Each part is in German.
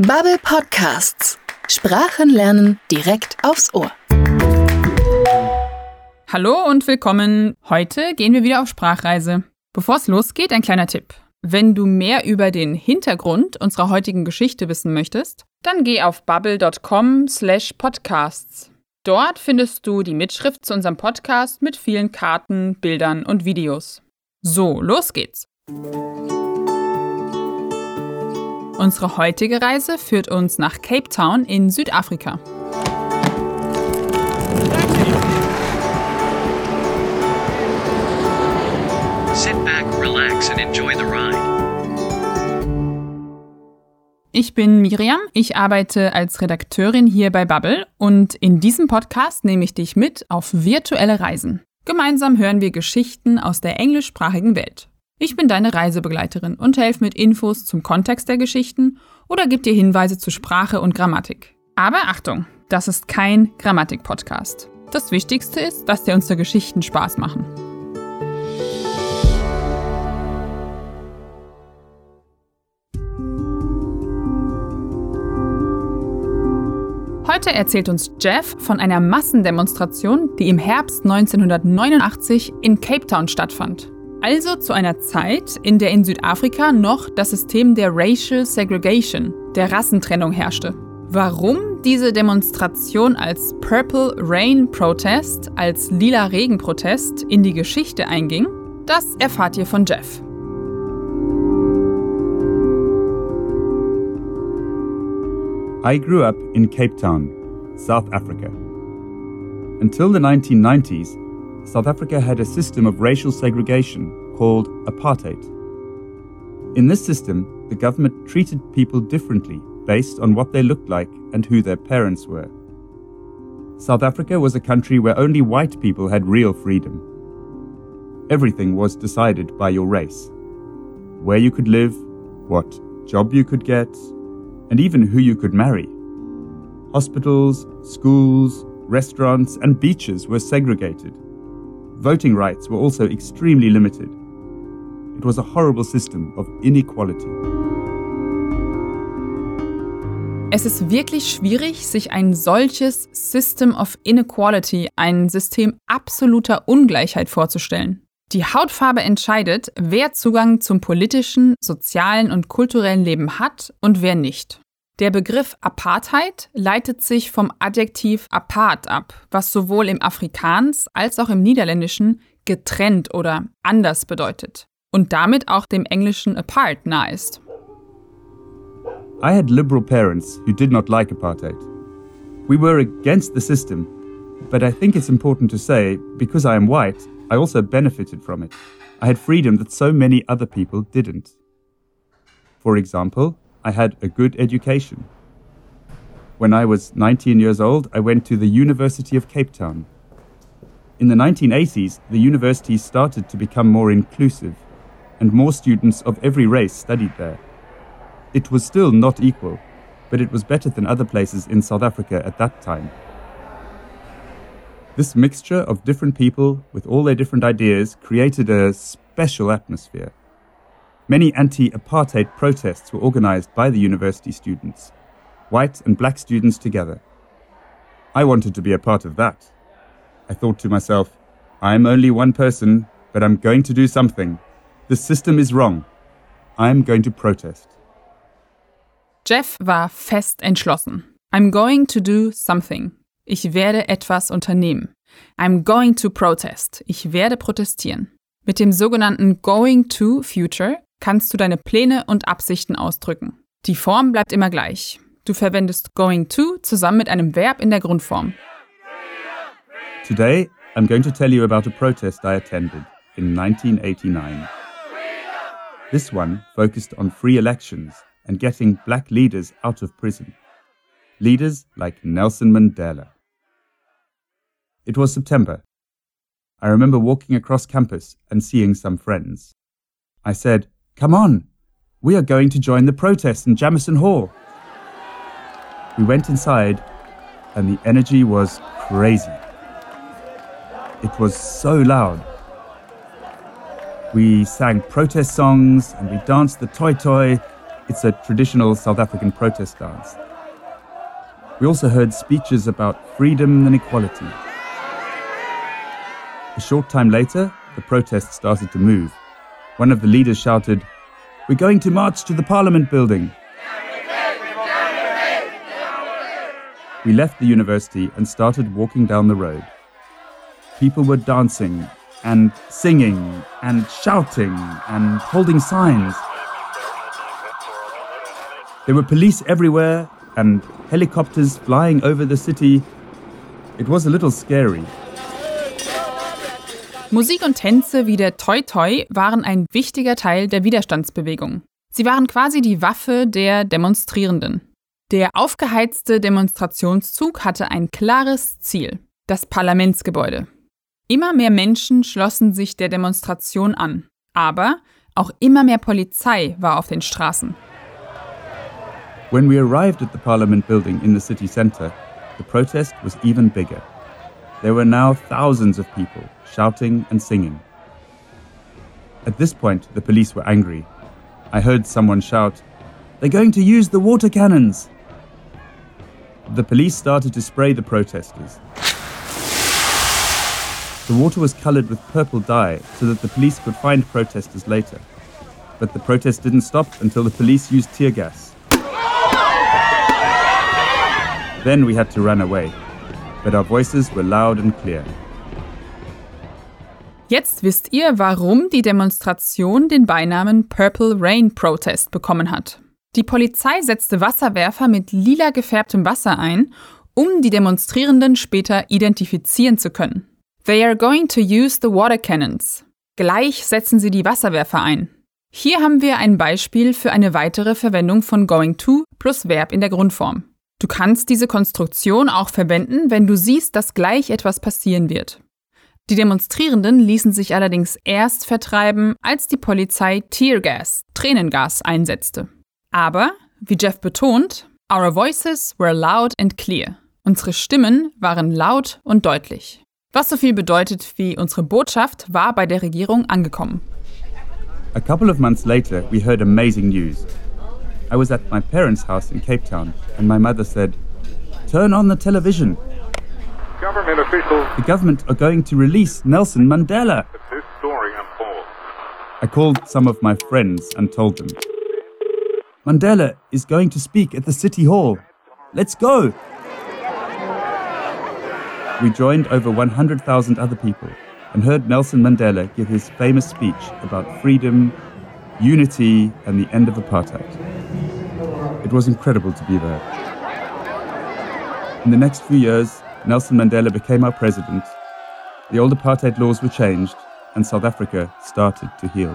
Bubble Podcasts. Sprachen lernen direkt aufs Ohr. Hallo und willkommen. Heute gehen wir wieder auf Sprachreise. Bevor es losgeht, ein kleiner Tipp. Wenn du mehr über den Hintergrund unserer heutigen Geschichte wissen möchtest, dann geh auf bubble.com/podcasts. Dort findest du die Mitschrift zu unserem Podcast mit vielen Karten, Bildern und Videos. So, los geht's. Unsere heutige Reise führt uns nach Cape Town in Südafrika. Ich bin Miriam, ich arbeite als Redakteurin hier bei Bubble und in diesem Podcast nehme ich dich mit auf virtuelle Reisen. Gemeinsam hören wir Geschichten aus der englischsprachigen Welt. Ich bin deine Reisebegleiterin und helfe mit Infos zum Kontext der Geschichten oder gebe dir Hinweise zu Sprache und Grammatik. Aber Achtung, das ist kein Grammatik-Podcast. Das Wichtigste ist, dass dir unsere Geschichten Spaß machen. Heute erzählt uns Jeff von einer Massendemonstration, die im Herbst 1989 in Cape Town stattfand. Also zu einer Zeit, in der in Südafrika noch das System der Racial Segregation, der Rassentrennung herrschte. Warum diese Demonstration als Purple Rain Protest, als lila Regenprotest in die Geschichte einging, das erfahrt ihr von Jeff. I grew up in Cape Town, South Africa. Until the 1990s, South Africa had a system of racial segregation called apartheid. In this system, the government treated people differently based on what they looked like and who their parents were. South Africa was a country where only white people had real freedom. Everything was decided by your race where you could live, what job you could get, and even who you could marry. Hospitals, schools, restaurants, and beaches were segregated voting rights were also extremely limited. It was a horrible system of inequality. Es ist wirklich schwierig, sich ein solches System of Inequality, ein System absoluter Ungleichheit vorzustellen. Die Hautfarbe entscheidet, wer Zugang zum politischen, sozialen und kulturellen Leben hat und wer nicht. Der Begriff Apartheid leitet sich vom Adjektiv apart ab, was sowohl im Afrikaans als auch im Niederländischen getrennt oder anders bedeutet und damit auch dem englischen apart nahe ist. I had liberal parents who did not like apartheid. We were against the system, but I think it's important to say because I am white, I also benefited from it. I had freedom that so many other people didn't. For example, I had a good education. When I was 19 years old, I went to the University of Cape Town. In the 1980s, the university started to become more inclusive, and more students of every race studied there. It was still not equal, but it was better than other places in South Africa at that time. This mixture of different people with all their different ideas created a special atmosphere. Many anti apartheid protests were organized by the university students, white and black students together. I wanted to be a part of that. I thought to myself, I'm only one person, but I'm going to do something. The system is wrong. I'm going to protest. Jeff war fest entschlossen. I'm going to do something. Ich werde etwas unternehmen. I'm going to protest. Ich werde protestieren. Mit dem sogenannten Going to Future kannst du deine Pläne und Absichten ausdrücken. Die Form bleibt immer gleich. Du verwendest going to zusammen mit einem Verb in der Grundform. Today, I'm going to tell you about a protest I attended in 1989. This one focused on free elections and getting black leaders out of prison. Leaders like Nelson Mandela. It was September. I remember walking across campus and seeing some friends. I said, Come on, we are going to join the protest in Jamison Hall. We went inside, and the energy was crazy. It was so loud. We sang protest songs and we danced the toy toy, It's a traditional South African protest dance. We also heard speeches about freedom and equality. A short time later, the protest started to move. One of the leaders shouted, We're going to march to the Parliament building. We left the university and started walking down the road. People were dancing and singing and shouting and holding signs. There were police everywhere and helicopters flying over the city. It was a little scary. Musik und Tänze wie der Toi Toi waren ein wichtiger Teil der Widerstandsbewegung. Sie waren quasi die Waffe der Demonstrierenden. Der aufgeheizte Demonstrationszug hatte ein klares Ziel, das Parlamentsgebäude. Immer mehr Menschen schlossen sich der Demonstration an, aber auch immer mehr Polizei war auf den Straßen. When we arrived at the Parliament building in the city centre, the protest was even bigger. There were now thousands of people shouting and singing. At this point, the police were angry. I heard someone shout, They're going to use the water cannons! The police started to spray the protesters. The water was coloured with purple dye so that the police could find protesters later. But the protest didn't stop until the police used tear gas. Then we had to run away, but our voices were loud and clear. Jetzt wisst ihr, warum die Demonstration den Beinamen Purple Rain Protest bekommen hat. Die Polizei setzte Wasserwerfer mit lila gefärbtem Wasser ein, um die Demonstrierenden später identifizieren zu können. They are going to use the water cannons. Gleich setzen sie die Wasserwerfer ein. Hier haben wir ein Beispiel für eine weitere Verwendung von going to plus Verb in der Grundform. Du kannst diese Konstruktion auch verwenden, wenn du siehst, dass gleich etwas passieren wird. Die Demonstrierenden ließen sich allerdings erst vertreiben, als die Polizei Teargas, Tränengas, einsetzte. Aber, wie Jeff betont, our voices were loud and clear. Unsere Stimmen waren laut und deutlich. Was so viel bedeutet wie unsere Botschaft war bei der Regierung angekommen. A couple of months later, we heard amazing news. I was at my parents' house in Cape Town, and my mother said, Turn on the television. Government officials The government are going to release Nelson Mandela. if this story unfolds. I called some of my friends and told them. Mandela is going to speak at the City Hall. Let's go! We joined over 100,000 other people and heard Nelson Mandela give his famous speech about freedom, unity, and the end of apartheid. It was incredible to be there. In the next few years, Nelson Mandela became our president, the old apartheid laws were changed, and South Africa started to heal.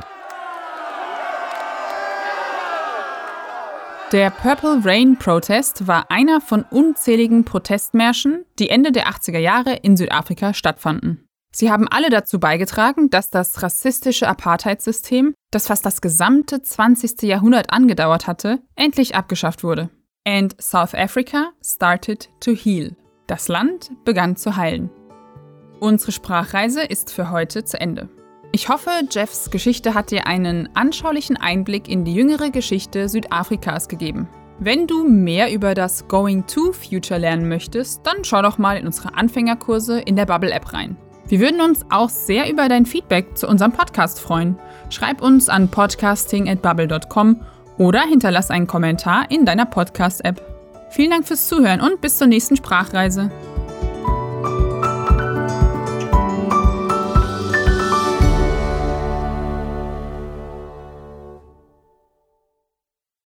Der Purple Rain Protest war einer von unzähligen Protestmärschen, die Ende der 80er Jahre in Südafrika stattfanden. Sie haben alle dazu beigetragen, dass das rassistische Apartheidssystem, das fast das gesamte 20. Jahrhundert angedauert hatte, endlich abgeschafft wurde. And South Africa started to heal. Das Land begann zu heilen. Unsere Sprachreise ist für heute zu Ende. Ich hoffe, Jeffs Geschichte hat dir einen anschaulichen Einblick in die jüngere Geschichte Südafrikas gegeben. Wenn du mehr über das Going to Future lernen möchtest, dann schau doch mal in unsere Anfängerkurse in der Bubble App rein. Wir würden uns auch sehr über dein Feedback zu unserem Podcast freuen. Schreib uns an podcasting@bubble.com oder hinterlass einen Kommentar in deiner Podcast-App. Vielen Dank fürs Zuhören und bis zur nächsten Sprachreise.